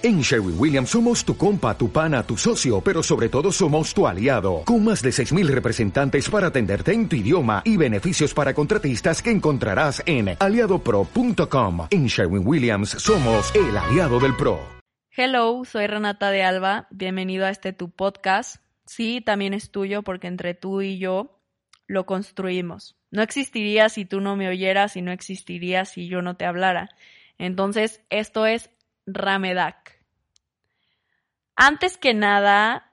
En Sherwin Williams somos tu compa, tu pana, tu socio, pero sobre todo somos tu aliado, con más de 6.000 representantes para atenderte en tu idioma y beneficios para contratistas que encontrarás en aliadopro.com. En Sherwin Williams somos el aliado del PRO. Hello, soy Renata de Alba, bienvenido a este tu podcast. Sí, también es tuyo porque entre tú y yo lo construimos. No existiría si tú no me oyeras y no existiría si yo no te hablara. Entonces, esto es Ramedak. Antes que nada,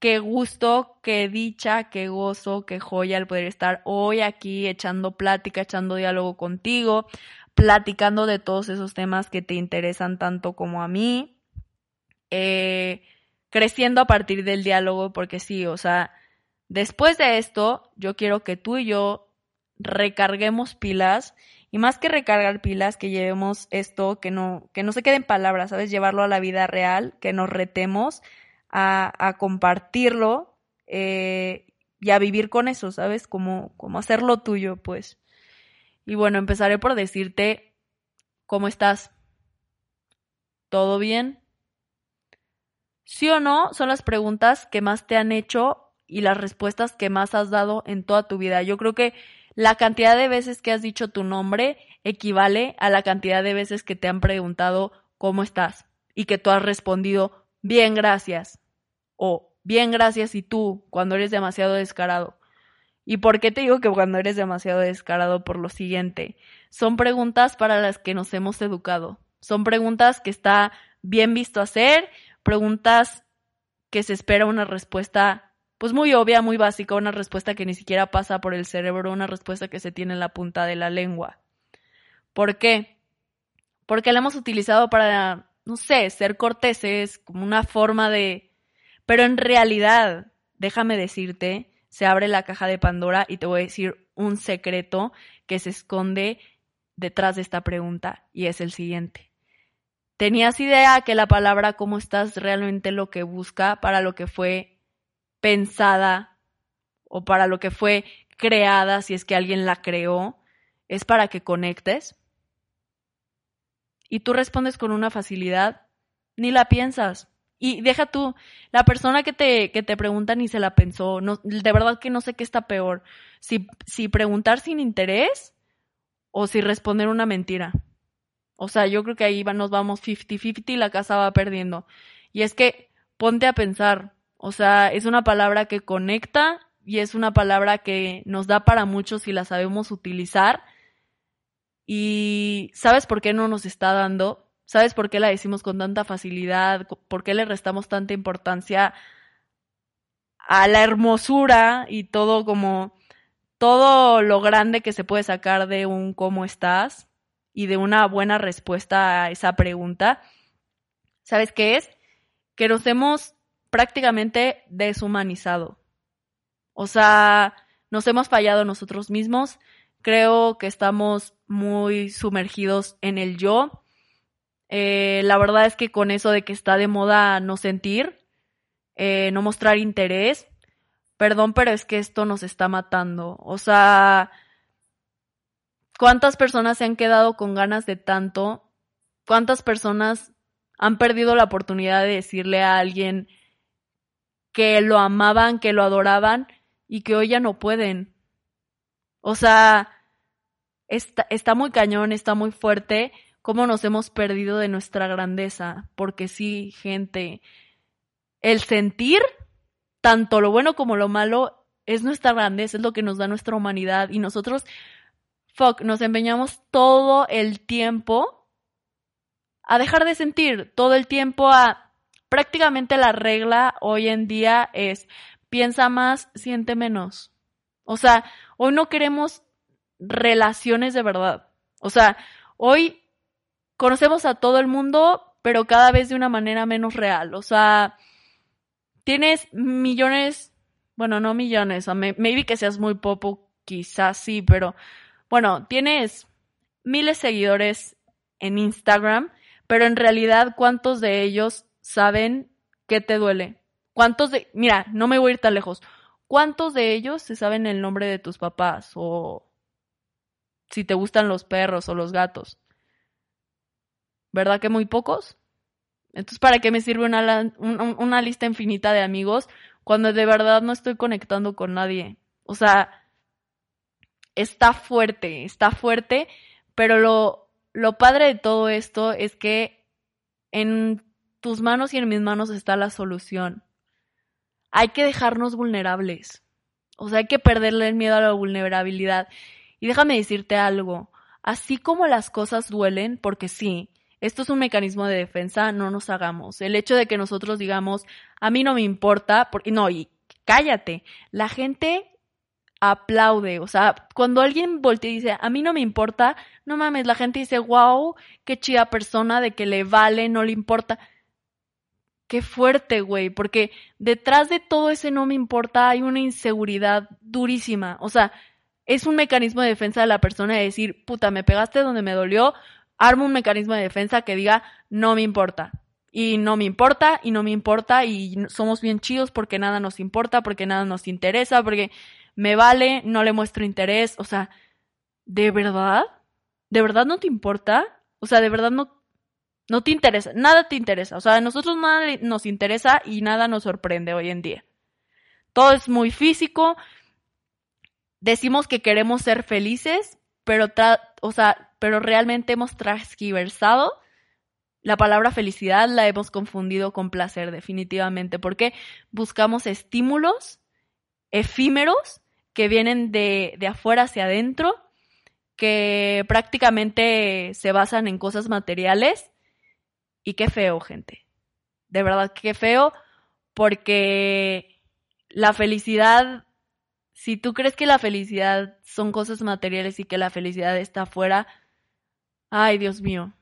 qué gusto, qué dicha, qué gozo, qué joya el poder estar hoy aquí echando plática, echando diálogo contigo, platicando de todos esos temas que te interesan tanto como a mí, eh, creciendo a partir del diálogo, porque sí, o sea, después de esto, yo quiero que tú y yo recarguemos pilas y más que recargar pilas, que llevemos esto, que no, que no se quede en palabras, ¿sabes? Llevarlo a la vida real, que nos retemos a, a compartirlo eh, y a vivir con eso, ¿sabes? Como, como hacerlo tuyo, pues. Y bueno, empezaré por decirte, ¿cómo estás? ¿Todo bien? ¿Sí o no? Son las preguntas que más te han hecho y las respuestas que más has dado en toda tu vida. Yo creo que la cantidad de veces que has dicho tu nombre equivale a la cantidad de veces que te han preguntado cómo estás y que tú has respondido bien gracias o bien gracias y tú cuando eres demasiado descarado. ¿Y por qué te digo que cuando eres demasiado descarado? Por lo siguiente, son preguntas para las que nos hemos educado. Son preguntas que está bien visto hacer, preguntas que se espera una respuesta pues muy obvia, muy básica, una respuesta que ni siquiera pasa por el cerebro, una respuesta que se tiene en la punta de la lengua. ¿Por qué? Porque la hemos utilizado para, no sé, ser corteses, como una forma de... Pero en realidad, déjame decirte, se abre la caja de Pandora y te voy a decir un secreto que se esconde detrás de esta pregunta y es el siguiente. ¿Tenías idea que la palabra cómo estás realmente lo que busca para lo que fue pensada o para lo que fue creada, si es que alguien la creó, es para que conectes. Y tú respondes con una facilidad, ni la piensas. Y deja tú, la persona que te, que te pregunta ni se la pensó. No, de verdad que no sé qué está peor. Si, si preguntar sin interés o si responder una mentira. O sea, yo creo que ahí nos vamos 50-50 y la casa va perdiendo. Y es que ponte a pensar, o sea, es una palabra que conecta y es una palabra que nos da para muchos si la sabemos utilizar. Y ¿sabes por qué no nos está dando? ¿Sabes por qué la decimos con tanta facilidad? ¿Por qué le restamos tanta importancia a la hermosura y todo como todo lo grande que se puede sacar de un cómo estás y de una buena respuesta a esa pregunta? ¿Sabes qué es? Que nos hemos prácticamente deshumanizado. O sea, nos hemos fallado nosotros mismos. Creo que estamos muy sumergidos en el yo. Eh, la verdad es que con eso de que está de moda no sentir, eh, no mostrar interés, perdón, pero es que esto nos está matando. O sea, ¿cuántas personas se han quedado con ganas de tanto? ¿Cuántas personas han perdido la oportunidad de decirle a alguien, que lo amaban, que lo adoraban y que hoy ya no pueden. O sea, está, muy cañón, está muy fuerte cómo nos hemos perdido de nuestra grandeza. Porque sí, gente, el sentir, tanto lo bueno como lo malo, es nuestra grandeza, es lo que nos da nuestra humanidad. Y nosotros, fuck, nos empeñamos todo el tiempo a dejar de sentir, todo el tiempo a prácticamente la regla hoy en día es piensa más, siente menos. O sea, hoy no queremos relaciones de verdad. O sea, hoy conocemos a todo el mundo, pero cada vez de una manera menos real. O sea, tienes millones, bueno, no millones, o maybe que seas muy popo, quizás sí, pero bueno, tienes miles de seguidores en Instagram, pero en realidad, ¿cuántos de ellos saben qué te duele. ¿Cuántos de, mira, no me voy a ir tan lejos. ¿Cuántos de ellos se saben el nombre de tus papás o si te gustan los perros o los gatos? ¿Verdad que muy pocos? Entonces, ¿para qué me sirve una, una lista infinita de amigos cuando de verdad no estoy conectando con nadie? O sea, está fuerte, está fuerte, pero lo, lo padre de todo esto es que tus manos y en mis manos está la solución. Hay que dejarnos vulnerables. O sea, hay que perderle el miedo a la vulnerabilidad. Y déjame decirte algo. Así como las cosas duelen, porque sí, esto es un mecanismo de defensa, no nos hagamos. El hecho de que nosotros digamos, a mí no me importa, porque no, y cállate. La gente aplaude. O sea, cuando alguien voltea y dice, a mí no me importa, no mames, la gente dice, wow, qué chida persona, de que le vale, no le importa. Qué fuerte, güey, porque detrás de todo ese no me importa hay una inseguridad durísima. O sea, es un mecanismo de defensa de la persona de decir, puta, me pegaste donde me dolió, armo un mecanismo de defensa que diga, no me importa. Y no me importa, y no me importa, y somos bien chidos porque nada nos importa, porque nada nos interesa, porque me vale, no le muestro interés, o sea, ¿de verdad? ¿De verdad no te importa? O sea, ¿de verdad no, no te interesa? Nada te interesa, o sea, a nosotros nada nos interesa y nada nos sorprende hoy en día. Todo es muy físico, decimos que queremos ser felices, pero, o sea, pero realmente hemos transgiversado la palabra felicidad, la hemos confundido con placer definitivamente, porque buscamos estímulos efímeros que vienen de, de afuera hacia adentro, que prácticamente se basan en cosas materiales. Y qué feo, gente. De verdad, qué feo, porque la felicidad, si tú crees que la felicidad son cosas materiales y que la felicidad está afuera, ay, Dios mío,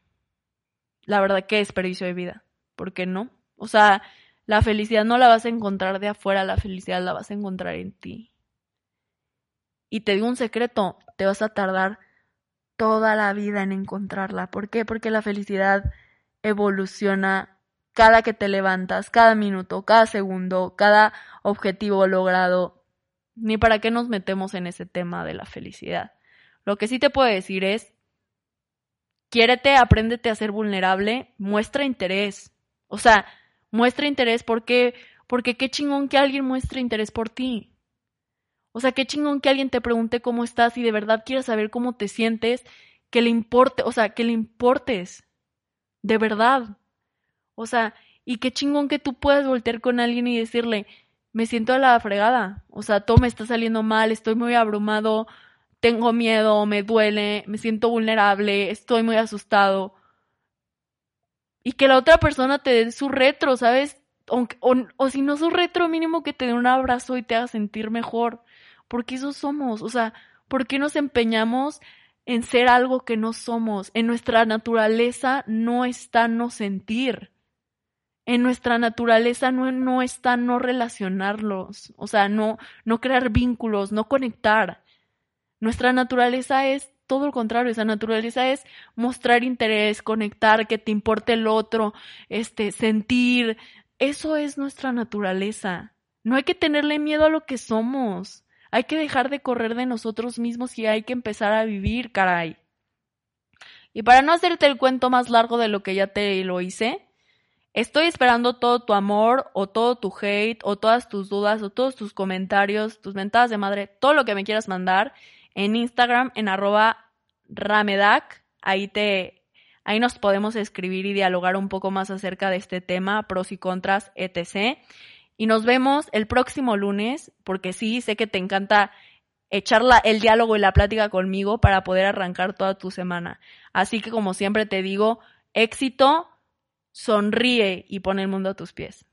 la verdad, qué desperdicio de vida. ¿Por qué no? O sea, la felicidad no la vas a encontrar de afuera, la felicidad la vas a encontrar en ti. Y te digo un secreto, te vas a tardar toda la vida en encontrarla. ¿Por qué? Porque la felicidad evoluciona cada que te levantas, cada minuto, cada segundo, cada objetivo logrado. Ni para qué nos metemos en ese tema de la felicidad. Lo que sí te puedo decir es, quiérete, apréndete a ser vulnerable, muestra interés. O sea, muestra interés porque, porque qué chingón que alguien muestre interés por ti. O sea, qué chingón que alguien te pregunte cómo estás y de verdad quiera saber cómo te sientes, que le importe, o sea, que le importes. De verdad. O sea, y qué chingón que tú puedas voltear con alguien y decirle, me siento a la fregada. O sea, todo me está saliendo mal, estoy muy abrumado, tengo miedo, me duele, me siento vulnerable, estoy muy asustado y que la otra persona te dé su retro, ¿sabes? O, o, si no su retro, mínimo que te dé un abrazo y te haga sentir mejor. Porque eso somos. O sea, ¿por qué nos empeñamos en ser algo que no somos? En nuestra naturaleza no está no sentir. En nuestra naturaleza no, no está no relacionarlos. O sea, no, no crear vínculos, no conectar. Nuestra naturaleza es todo lo contrario, esa naturaleza es mostrar interés, conectar, que te importe el otro, este, sentir. Eso es nuestra naturaleza. No hay que tenerle miedo a lo que somos. Hay que dejar de correr de nosotros mismos y hay que empezar a vivir, caray. Y para no hacerte el cuento más largo de lo que ya te lo hice, estoy esperando todo tu amor o todo tu hate o todas tus dudas o todos tus comentarios, tus mentadas de madre, todo lo que me quieras mandar en Instagram en arroba ramedac. Ahí te, ahí nos podemos escribir y dialogar un poco más acerca de este tema, pros y contras, etc. Y nos vemos el próximo lunes, porque sí, sé que te encanta echar el diálogo y la plática conmigo para poder arrancar toda tu semana. Así que como siempre te digo, éxito, sonríe y pon el mundo a tus pies.